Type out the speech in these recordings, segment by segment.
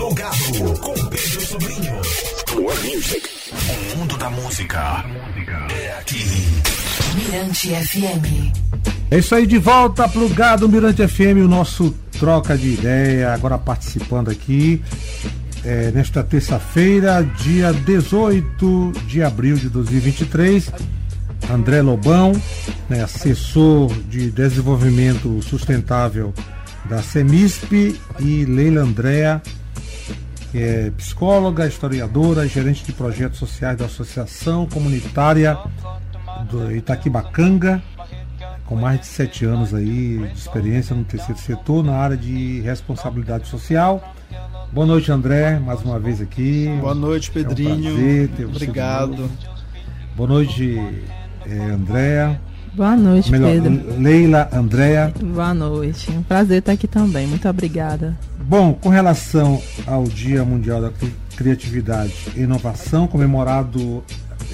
Plugado com Pedro Sobrinho. One Music. O mundo da música é aqui. Mirante FM. É isso aí, de volta plugado Mirante FM, o nosso troca de ideia, agora participando aqui é, nesta terça-feira, dia 18 de abril de 2023. André Lobão, né, assessor de desenvolvimento sustentável da CEMISP, e Leila Andréa, é psicóloga, historiadora, gerente de projetos sociais da Associação Comunitária do Itaquibacanga, com mais de sete anos aí de experiência no terceiro setor na área de responsabilidade social. Boa noite, André, mais uma vez aqui. Boa noite, Pedrinho. É um prazer ter Obrigado. Boa noite, é, Andréa. Boa noite, Melhor, Pedro. Leila, Andréa. Boa noite. Um prazer estar aqui também. Muito obrigada. Bom, com relação ao Dia Mundial da Criatividade e Inovação, comemorado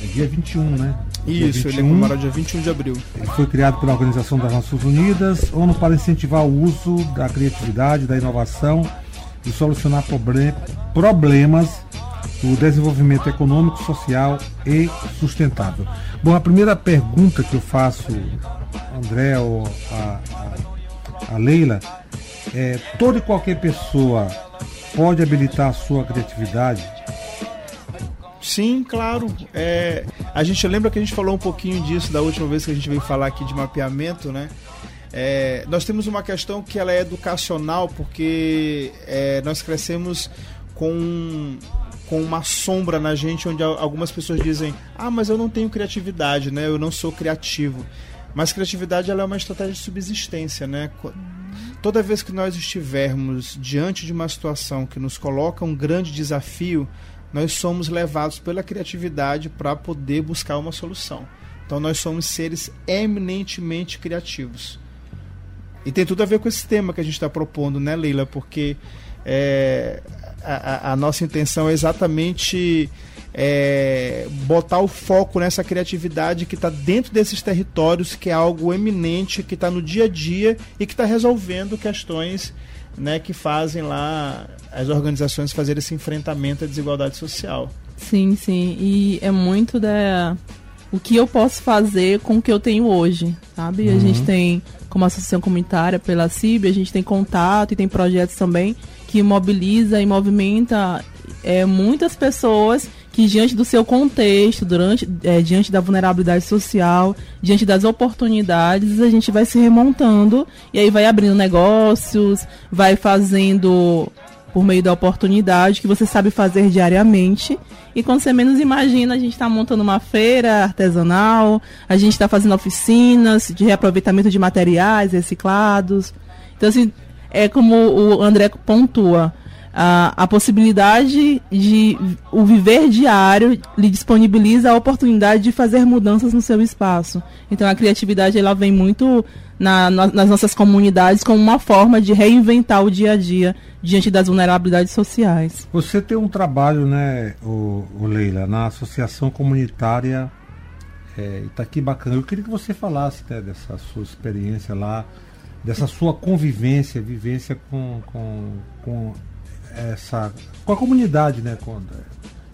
é dia 21, né? Isso, 21, ele é comemorado dia 21 de abril. Ele foi criado pela Organização das Nações Unidas, ONU para incentivar o uso da criatividade, da inovação e solucionar problemas do desenvolvimento econômico, social e sustentável. Bom, a primeira pergunta que eu faço, André ou a, a, a Leila, é: toda e qualquer pessoa pode habilitar a sua criatividade? Sim, claro. É, a gente lembra que a gente falou um pouquinho disso da última vez que a gente veio falar aqui de mapeamento, né? É, nós temos uma questão que ela é educacional porque é, nós crescemos com com uma sombra na gente onde algumas pessoas dizem ah mas eu não tenho criatividade né eu não sou criativo mas criatividade ela é uma estratégia de subsistência né toda vez que nós estivermos diante de uma situação que nos coloca um grande desafio nós somos levados pela criatividade para poder buscar uma solução então nós somos seres eminentemente criativos e tem tudo a ver com esse tema que a gente está propondo, né, Leila? Porque é, a, a, nossa intenção é exatamente é, botar o foco nessa criatividade que está dentro desses territórios, que é algo eminente, que está no dia a dia e que está resolvendo questões né, que fazem lá as organizações fazerem esse enfrentamento à desigualdade social. Sim, sim. E é muito da o que eu posso fazer com o que eu tenho hoje, sabe? Uhum. A gente tem, como associação comunitária pela CIB, a gente tem contato e tem projetos também que mobiliza e movimenta é, muitas pessoas que diante do seu contexto, durante, é, diante da vulnerabilidade social, diante das oportunidades, a gente vai se remontando e aí vai abrindo negócios, vai fazendo por meio da oportunidade que você sabe fazer diariamente. E quando você menos imagina, a gente está montando uma feira artesanal, a gente está fazendo oficinas de reaproveitamento de materiais reciclados. Então, assim, é como o André pontua a, a possibilidade de o viver diário lhe disponibiliza a oportunidade de fazer mudanças no seu espaço. Então a criatividade ela vem muito na, na, nas nossas comunidades como uma forma de reinventar o dia a dia diante das vulnerabilidades sociais. Você tem um trabalho, né, o, o Leila, na Associação Comunitária é, Itaquibacanga. Eu queria que você falasse né, dessa sua experiência lá, dessa sua convivência, vivência com, com, com essa com a comunidade, né, com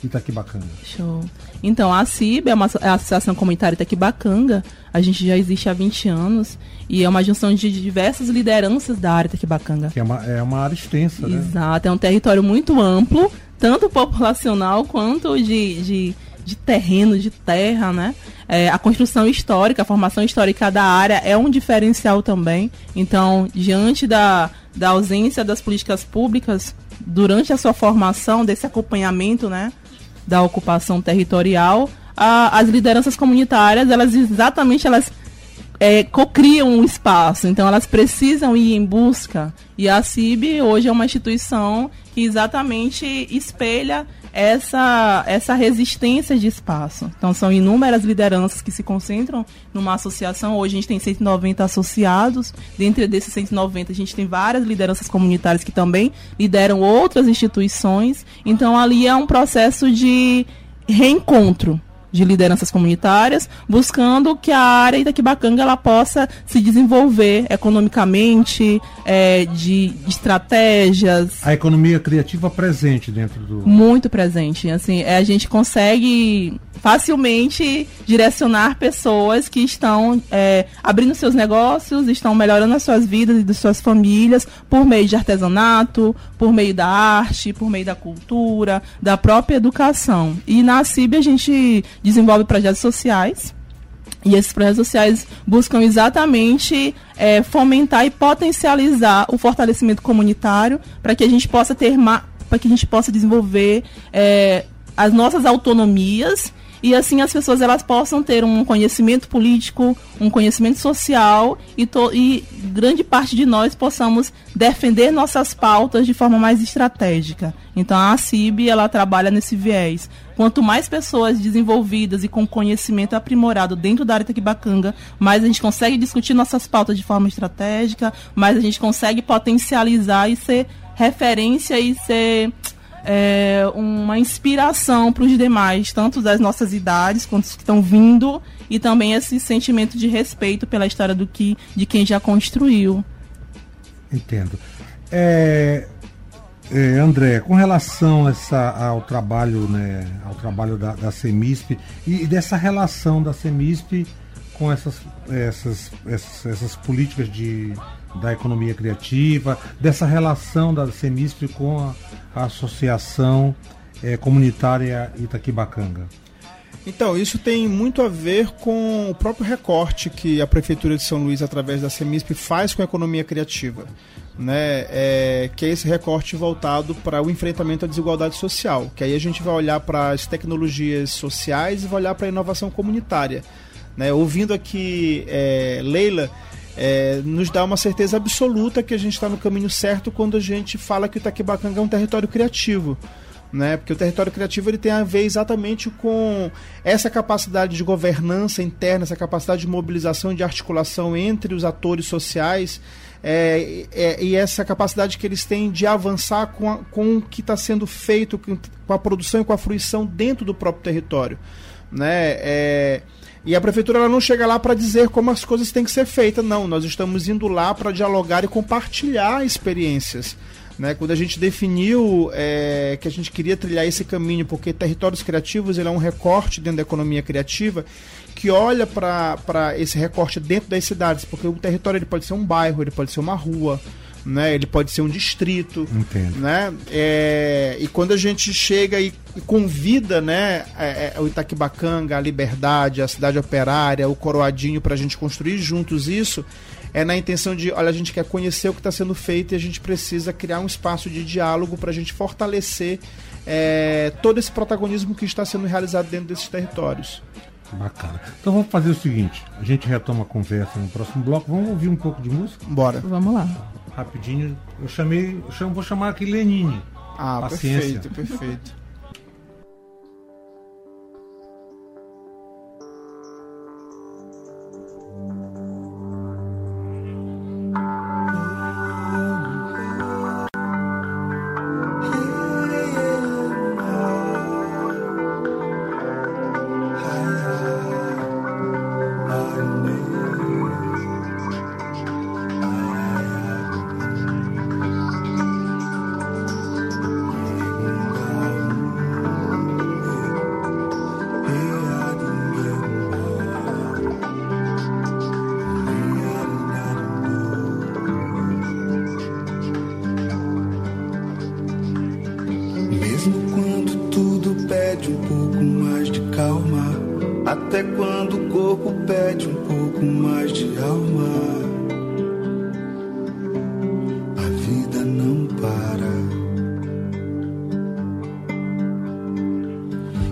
Itaquibacanga. Show. Então, a CIB é uma é a Associação Comunitária Itaquibacanga. A gente já existe há 20 anos e é uma junção de diversas lideranças da área Itaquibacanga. Que é uma, é uma área extensa, né? Exato, é um território muito amplo, tanto populacional quanto de, de, de terreno, de terra, né? É, a construção histórica, a formação histórica da área é um diferencial também. Então, diante da, da ausência das políticas públicas durante a sua formação, desse acompanhamento, né, da ocupação territorial, a, as lideranças comunitárias, elas exatamente elas é, cocriam um espaço, então elas precisam ir em busca. E a CIB hoje é uma instituição que exatamente espelha essa, essa resistência de espaço. Então, são inúmeras lideranças que se concentram numa associação. Hoje a gente tem 190 associados. Dentre desses 190, a gente tem várias lideranças comunitárias que também lideram outras instituições. Então, ali é um processo de reencontro de lideranças comunitárias, buscando que a área Itaquibacanga ela possa se desenvolver economicamente, é, de, de estratégias. A economia criativa presente dentro do. Muito presente. Assim, é, a gente consegue facilmente direcionar pessoas que estão é, abrindo seus negócios, estão melhorando as suas vidas e das suas famílias por meio de artesanato, por meio da arte, por meio da cultura, da própria educação. E na CIB a gente desenvolve projetos sociais. E esses projetos sociais buscam exatamente é, fomentar e potencializar o fortalecimento comunitário para que a gente possa ter para que a gente possa desenvolver é, as nossas autonomias e assim as pessoas elas possam ter um conhecimento político, um conhecimento social e, e grande parte de nós possamos defender nossas pautas de forma mais estratégica. Então a CIB ela trabalha nesse viés. Quanto mais pessoas desenvolvidas e com conhecimento aprimorado dentro da área Taquibacanga, mais a gente consegue discutir nossas pautas de forma estratégica, mais a gente consegue potencializar e ser referência e ser é, uma inspiração para os demais, tanto das nossas idades quanto os que estão vindo, e também esse sentimento de respeito pela história do que, de quem já construiu. Entendo. É, é, André, com relação essa, ao trabalho, né, ao trabalho da, da CEMISP e dessa relação da CEMISP com essas, essas, essas, essas políticas de da economia criativa, dessa relação da CEMISP com a, a Associação é, Comunitária Itaquibacanga? Então, isso tem muito a ver com o próprio recorte que a Prefeitura de São Luís, através da CEMISP, faz com a economia criativa. Né, é, que é esse recorte voltado para o enfrentamento à desigualdade social. Que aí a gente vai olhar para as tecnologias sociais e vai olhar para a inovação comunitária. Né, ouvindo aqui é, Leila, é, nos dá uma certeza absoluta que a gente está no caminho certo quando a gente fala que o Itaquibacanga é um território criativo. Né? Porque o território criativo ele tem a ver exatamente com essa capacidade de governança interna, essa capacidade de mobilização e de articulação entre os atores sociais é, é, e essa capacidade que eles têm de avançar com, a, com o que está sendo feito, com, a produção e com a fruição dentro do próprio território. Né? É, e a prefeitura ela não chega lá para dizer como as coisas têm que ser feitas, não. Nós estamos indo lá para dialogar e compartilhar experiências. Né? Quando a gente definiu é, que a gente queria trilhar esse caminho, porque territórios criativos ele é um recorte dentro da economia criativa que olha para esse recorte dentro das cidades, porque o território ele pode ser um bairro, ele pode ser uma rua, né? Ele pode ser um distrito, Entendo. né? É, e quando a gente chega e, e convida, né, é, é, o Itaquibacanga, a Liberdade, a Cidade Operária, o Coroadinho para a gente construir juntos isso, é na intenção de, olha, a gente quer conhecer o que está sendo feito e a gente precisa criar um espaço de diálogo para a gente fortalecer é, todo esse protagonismo que está sendo realizado dentro desses territórios. Bacana. Então vamos fazer o seguinte: a gente retoma a conversa no próximo bloco. Vamos ouvir um pouco de música? Bora. Vamos lá rapidinho. Eu chamei, eu chamo, vou chamar aqui Lenine. Ah, Paciência. perfeito, perfeito.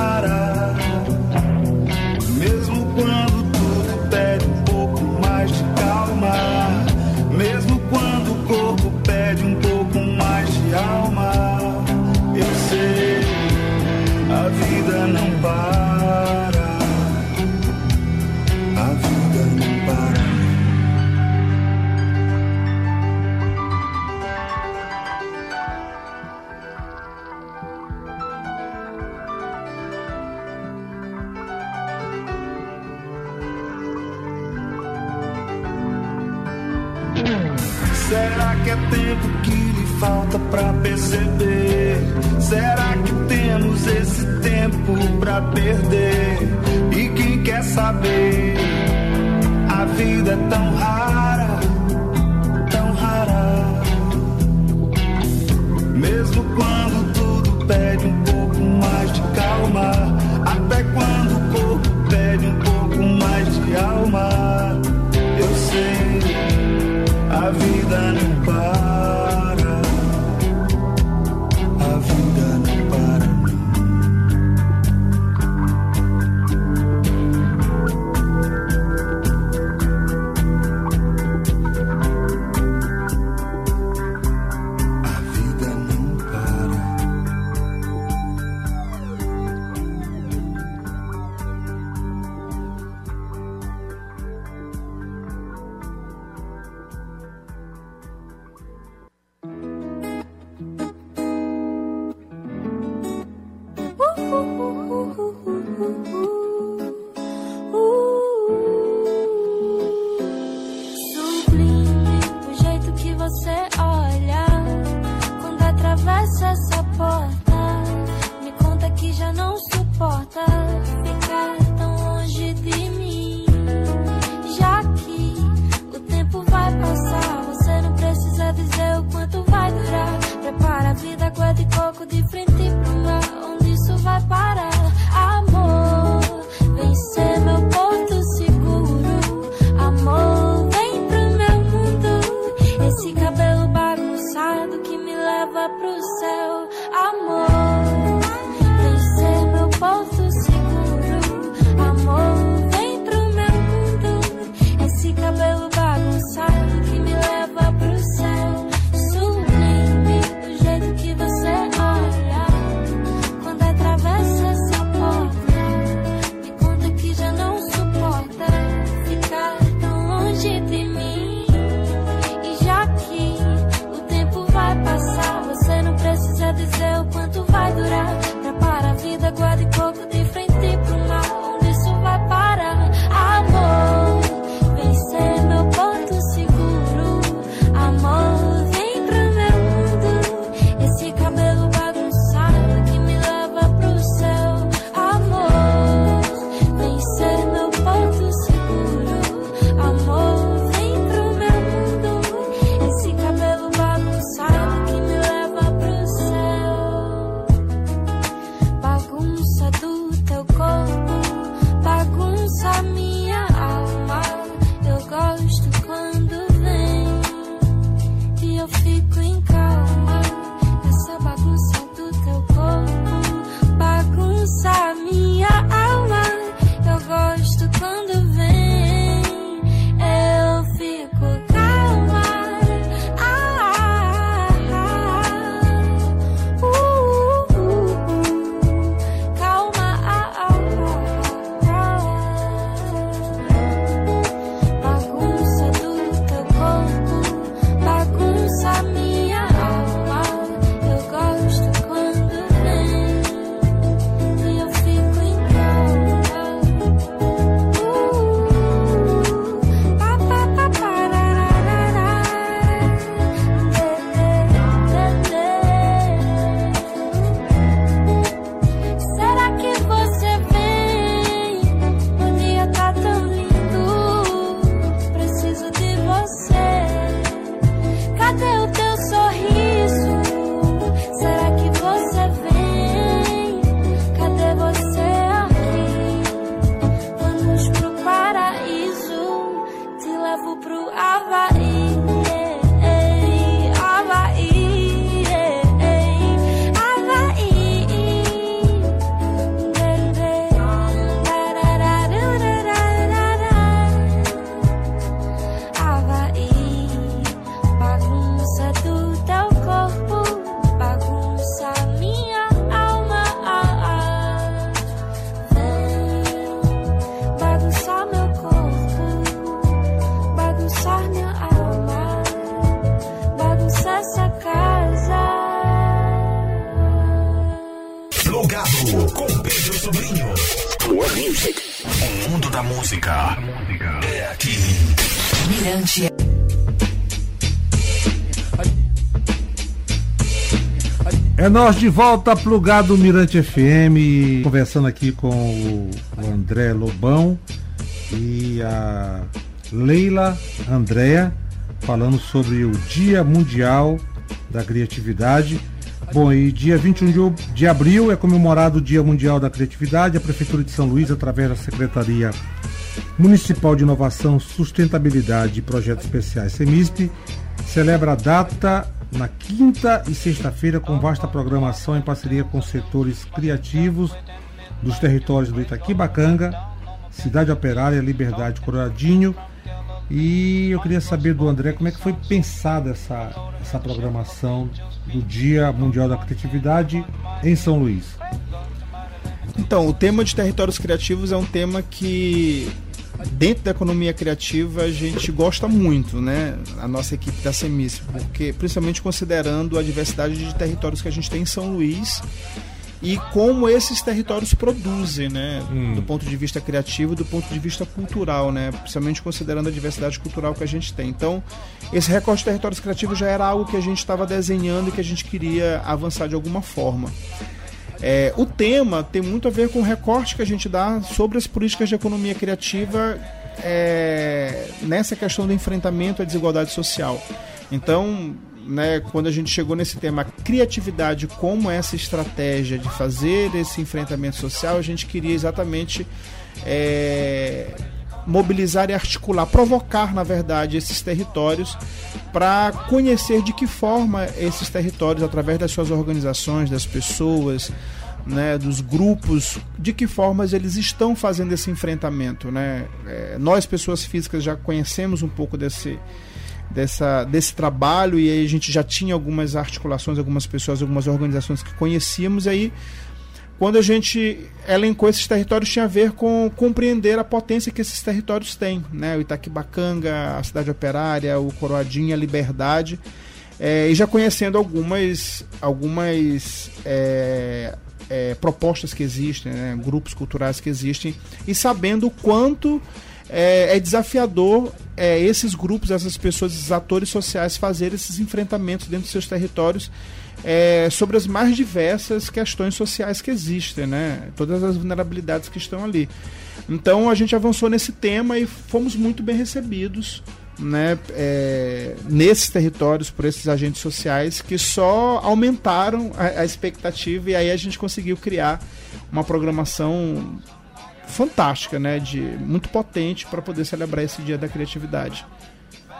hot perder. E quem quer saber? A vida é tão rara. tú. Música é aqui. Mirante É nós de volta plugado Mirante FM, conversando aqui com o, o André Lobão e a Leila Andréa, falando sobre o Dia Mundial da Criatividade. Bom, e dia 21 de, abril é comemorado o Dia Mundial da Criatividade. A Prefeitura de São Luís, através da Secretaria Municipal de Inovação, Sustentabilidade e Projetos Especiais, CEMISP, celebra a data na quinta e sexta-feira com vasta programação em parceria com setores criativos dos territórios do Itaquibacanga, Cidade Operária, Liberdade Coroadinho. E eu queria saber do André como é que foi pensada essa, essa programação do Dia Mundial da Criatividade em São Luís. Então, o tema de territórios criativos é um tema que dentro da economia criativa a gente gosta muito, né? A nossa equipe da Semis, porque principalmente considerando a diversidade de territórios que a gente tem em São Luís e como esses territórios produzem, né? Hum. Do ponto de vista criativo, do ponto de vista cultural, né? Principalmente considerando a diversidade cultural que a gente tem. Então, esse recorte de territórios criativos já era algo que a gente estava desenhando e que a gente queria avançar de alguma forma. É, o tema tem muito a ver com o recorte que a gente dá sobre as políticas de economia criativa é, nessa questão do enfrentamento à desigualdade social. Então, né, quando a gente chegou nesse tema criatividade como essa estratégia de fazer esse enfrentamento social, a gente queria exatamente é, mobilizar e articular, provocar, na verdade, esses territórios para conhecer de que forma esses territórios, através das suas organizações, das pessoas, né, dos grupos, de que formas eles estão fazendo esse enfrentamento. Né? É, nós, pessoas físicas, já conhecemos um pouco desse, dessa, desse trabalho e aí a gente já tinha algumas articulações, algumas pessoas, algumas organizações que conhecíamos, e aí quando a gente elencou esses territórios tinha a ver com compreender a potência que esses territórios têm, né? O Itaquibacanga, a Cidade Operária, o Coroadinha, a Liberdade, é, e já conhecendo algumas, algumas é, é, propostas que existem, né? grupos culturais que existem, e sabendo o quanto é, é desafiador é, esses grupos, essas pessoas, esses atores sociais fazerem esses enfrentamentos dentro dos seus territórios é, sobre as mais diversas questões sociais que existem, né? Todas as vulnerabilidades que estão ali. Então a gente avançou nesse tema e fomos muito bem recebidos, né? É, nesses territórios por esses agentes sociais que só aumentaram a, a expectativa e aí a gente conseguiu criar uma programação fantástica, né? De muito potente para poder celebrar esse Dia da Criatividade.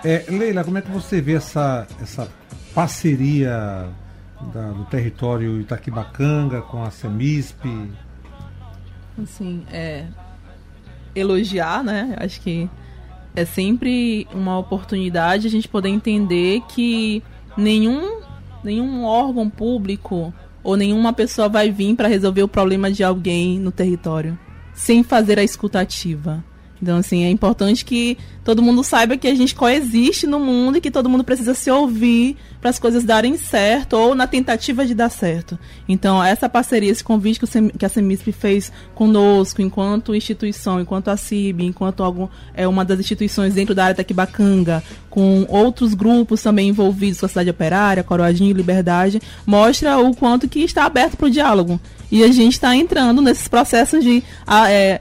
É, Leila, como é que você vê essa, essa parceria da- do território Itaquibacanga com a Semisp? assim, é, elogiar, né? Acho que é sempre uma oportunidade a gente poder entender que nenhum, nenhum órgão público ou nenhuma pessoa vai vir para resolver o problema de alguém no território sem fazer a escutativa. Então, assim, é importante que todo mundo saiba que a gente coexiste no mundo e que todo mundo precisa se ouvir para as coisas darem certo ou na tentativa de dar certo. Então, essa parceria, esse convite que, que a Semisp fez conosco, enquanto instituição, enquanto a CIB, enquanto algum, é uma das instituições dentro da área Taquibacanga, com outros grupos também envolvidos com a cidade operária, Coroadinho Liberdade, mostra o quanto que está aberto para o diálogo. E a gente está entrando nesses processos de ah, é,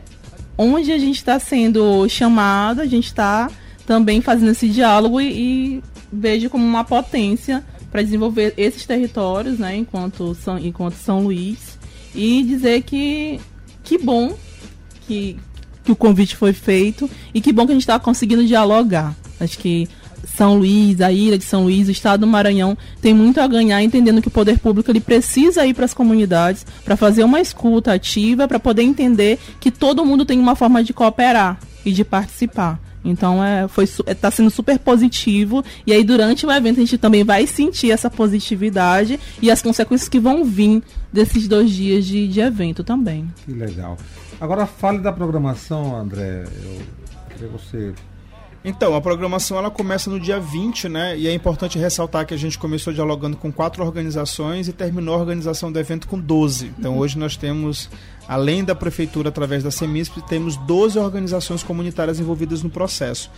onde a gente está sendo chamado, a gente está também fazendo esse diálogo e, e vejo como uma potência para desenvolver esses territórios, né, enquanto São, enquanto São Luís, e dizer que que bom que, que o convite foi feito e que bom que a gente está conseguindo dialogar. Acho que São Luís, a ilha de São Luís, o estado do Maranhão tem muito a ganhar entendendo que o poder público ele precisa ir para as comunidades para fazer uma escuta ativa, para poder entender que todo mundo tem uma forma de cooperar e de participar. Então é, foi, su- é, sendo super positivo. E aí, durante o evento, a gente também vai sentir essa positividade e as consequências que vão vir desses dois dias de, de evento também. Que legal. Agora fale da programação, André. Eu queria que você Então, a programação ela começa no dia 20, né? E é importante ressaltar que a gente começou dialogando com quatro organizações e terminou a organização do evento com 12. Então, hoje nós temos, além da prefeitura através da Semisp, temos 12 organizações comunitárias envolvidas no processo.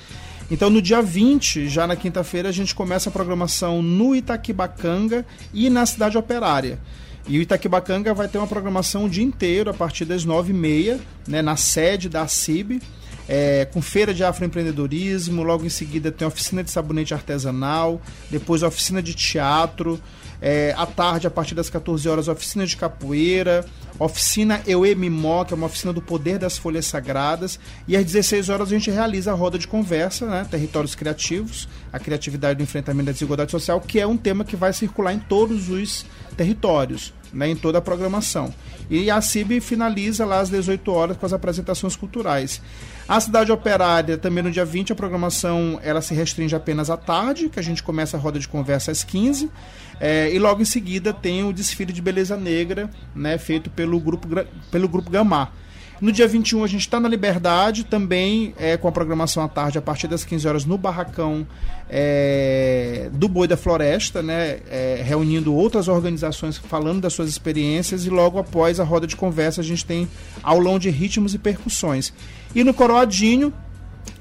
Então, no dia 20, já na quinta-feira, a gente começa a programação no Itaquibacanga e na cidade operária. E o Itaquibacanga vai ter uma programação o dia inteiro, a partir das 9h30, né, na sede da CIB é, com feira de afroempreendedorismo, logo em seguida tem oficina de sabonete artesanal, depois oficina de teatro, é, à tarde, a partir das 14 horas, oficina de capoeira, oficina Eue Mimó, que é uma oficina do poder das folhas sagradas, e às 16 horas a gente realiza a roda de conversa, né, Territórios Criativos, a criatividade do enfrentamento da desigualdade social, que é um tema que vai circular em todos os territórios, né, em toda a programação. E a CIB finaliza lá às 18 horas com as apresentações culturais. A cidade operária, também no dia 20, a programação ela se restringe apenas à tarde, que a gente começa a roda de conversa às 15. É, e logo em seguida tem o desfile de beleza negra, né, feito pelo grupo, pelo grupo Gamar. No dia 21 a gente está na Liberdade, também é, com a programação à tarde, a partir das 15 horas, no barracão é, do Boi da Floresta, né, é, reunindo outras organizações falando das suas experiências, e logo após a roda de conversa a gente tem aulão de ritmos e percussões. E no Coroadinho,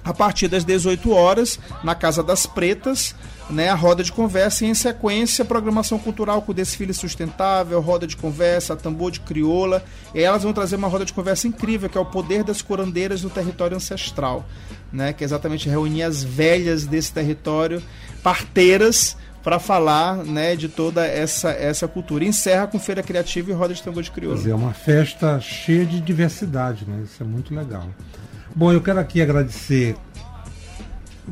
a partir das 18 horas, na Casa das Pretas, né, a roda de conversa e em sequência programação cultural com desfile sustentável, roda de conversa, tambor de crioula. E elas vão trazer uma roda de conversa incrível, que é o poder das curandeiras no território ancestral, né, que é exatamente reunir as velhas desse território, parteiras, para falar né, de toda essa, essa cultura. Encerra com feira criativa e roda de tambor de crioula. É uma festa cheia de diversidade, né? Isso é muito legal. Bom, eu quero aqui agradecer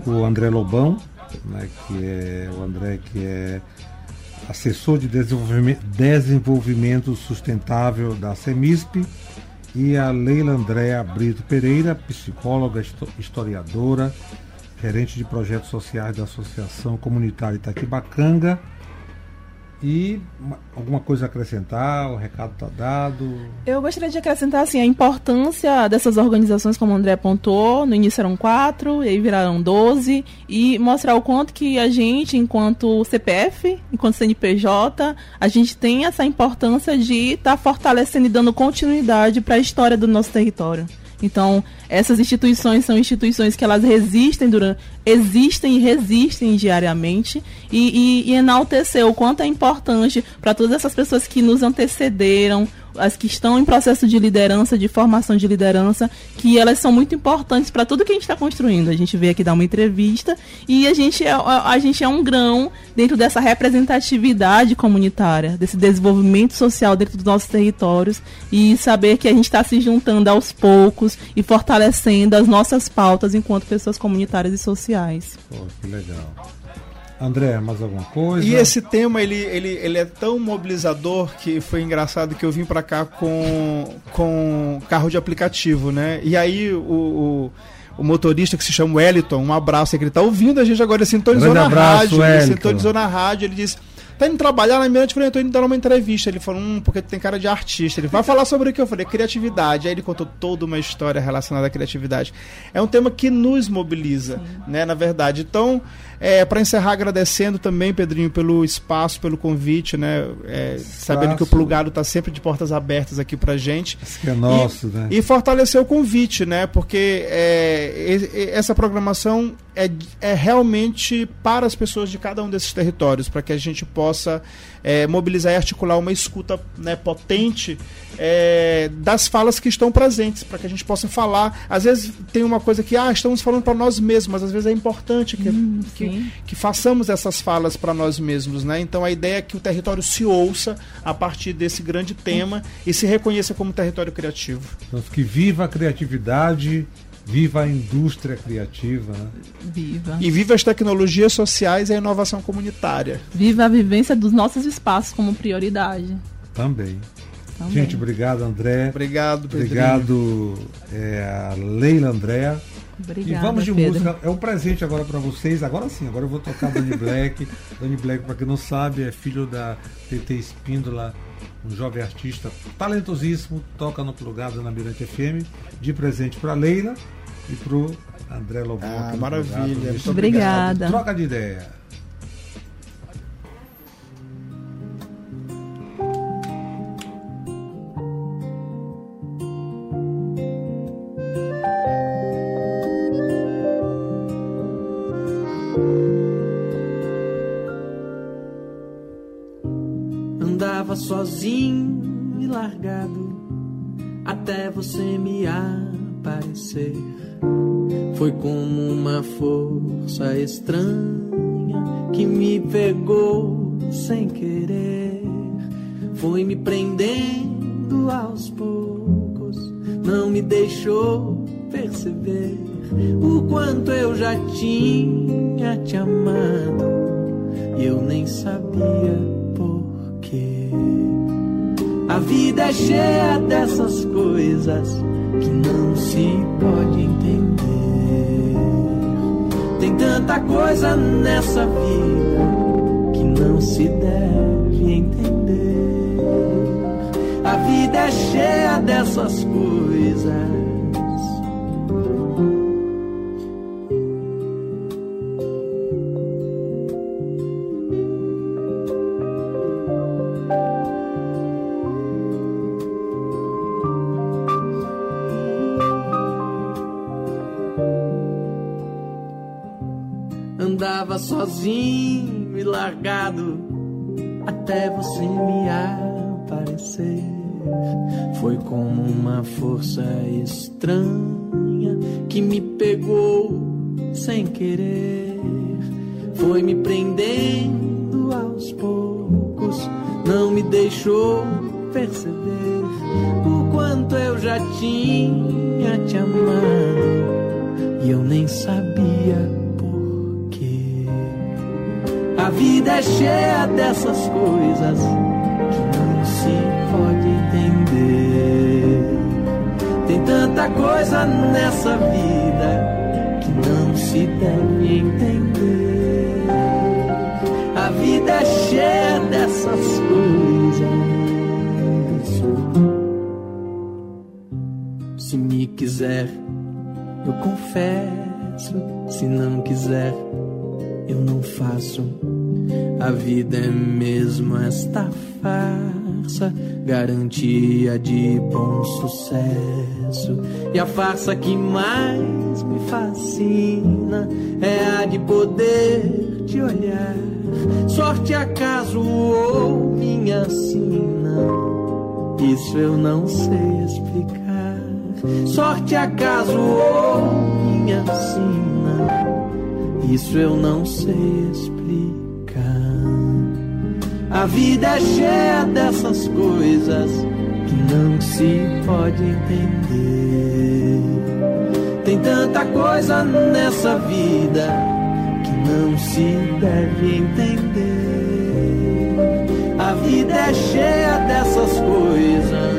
o André Lobão, né, que é o André que é assessor de desenvolvimento, desenvolvimento sustentável da CEMISP e a Leila Andréa Brito Pereira, psicóloga, historiadora, gerente de projetos sociais da Associação Comunitária Itaquibacanga e alguma coisa a acrescentar? O recado está dado? Eu gostaria de acrescentar assim, a importância dessas organizações, como o André apontou. No início eram quatro, e aí viraram doze. E mostrar o quanto que a gente, enquanto CPF, enquanto CNPJ, a gente tem essa importância de estar tá fortalecendo e dando continuidade para a história do nosso território. Então, essas instituições são instituições que elas resistem durante, existem e resistem diariamente e, e, e enaltecer o quanto é importante para todas essas pessoas que nos antecederam, as que estão em processo de liderança, de formação de liderança, que elas são muito importantes para tudo que a gente está construindo. A gente veio aqui dar uma entrevista e a gente, é, a gente é um grão dentro dessa representatividade comunitária, desse desenvolvimento social dentro dos nossos territórios e saber que a gente está se juntando aos poucos e fortalecendo as nossas pautas enquanto pessoas comunitárias e sociais. Pô, que legal. André, mais alguma coisa? E esse tema, ele, ele, ele é tão mobilizador que foi engraçado que eu vim para cá com, com carro de aplicativo, né? E aí o, o, o motorista que se chama Wellington, um abraço, ele tá ouvindo a gente agora, ele sintonizou Grande na abraço, rádio, Wellington. ele sintonizou na rádio, ele disse tá indo trabalhar na Mirante, falei, eu tô indo dar uma entrevista. Ele falou, hum, porque tu tem cara de artista. Ele vai falar sobre o que eu falei, criatividade. Aí ele contou toda uma história relacionada à criatividade. É um tema que nos mobiliza, Sim. né, na verdade. Então, é, para encerrar, agradecendo também, Pedrinho, pelo espaço, pelo convite, né? É, sabendo que o Plugado está sempre de portas abertas aqui pra gente. Isso que é nosso, e, né? E fortalecer o convite, né? Porque é, essa programação é, é realmente para as pessoas de cada um desses territórios, para que a gente possa é, mobilizar e articular uma escuta né, potente é, das falas que estão presentes, para que a gente possa falar. Às vezes tem uma coisa que, ah, estamos falando para nós mesmos, mas às vezes é importante que, hum, que, que, façamos essas falas para nós mesmos. Né? Então a ideia é que o território se ouça a partir desse grande tema hum. e se reconheça como território criativo. Então, que viva a criatividade Viva a indústria criativa. Né? Viva. E viva as tecnologias sociais e a inovação comunitária. Viva a vivência dos nossos espaços como prioridade. Também. Também. Gente, obrigado, André. Obrigado, Pedrinho. Obrigado, é, a Leila Andréa. Obrigada, e vamos de Pedro. música. É um presente agora para vocês. Agora sim, agora eu vou tocar Dani Black. Dani Black, para quem não sabe, é filho da TT Espíndola, um jovem artista talentosíssimo, toca no plugado na Mirante FM. De presente para Leila e pro André Lobão. Ah, maravilha. Muito Obrigada. Troca de ideia. Andava sozinho e largado até você me aparecer. Foi como uma força estranha que me pegou sem querer. Foi me prendendo aos poucos, não me deixou perceber o quanto eu já tinha te amado e eu nem sabia por quê. A vida é cheia dessas coisas tanta coisa nessa vida que não se deve entender. A vida é cheia dessas coisas. Estranha que me pegou sem querer. Coisa nessa vida que não se deve entender. A vida é cheia dessas coisas. Se me quiser, eu confesso. Se não quiser, eu não faço. A vida é mesmo esta farsa, garantia de bom sucesso. E a farsa que mais me fascina é a de poder te olhar. Sorte, acaso ou minha sina, isso eu não sei explicar. Sorte, acaso ou minha sina, isso eu não sei explicar. A vida é cheia dessas coisas que não se pode entender. Tem tanta coisa nessa vida que não se deve entender. A vida é cheia dessas coisas.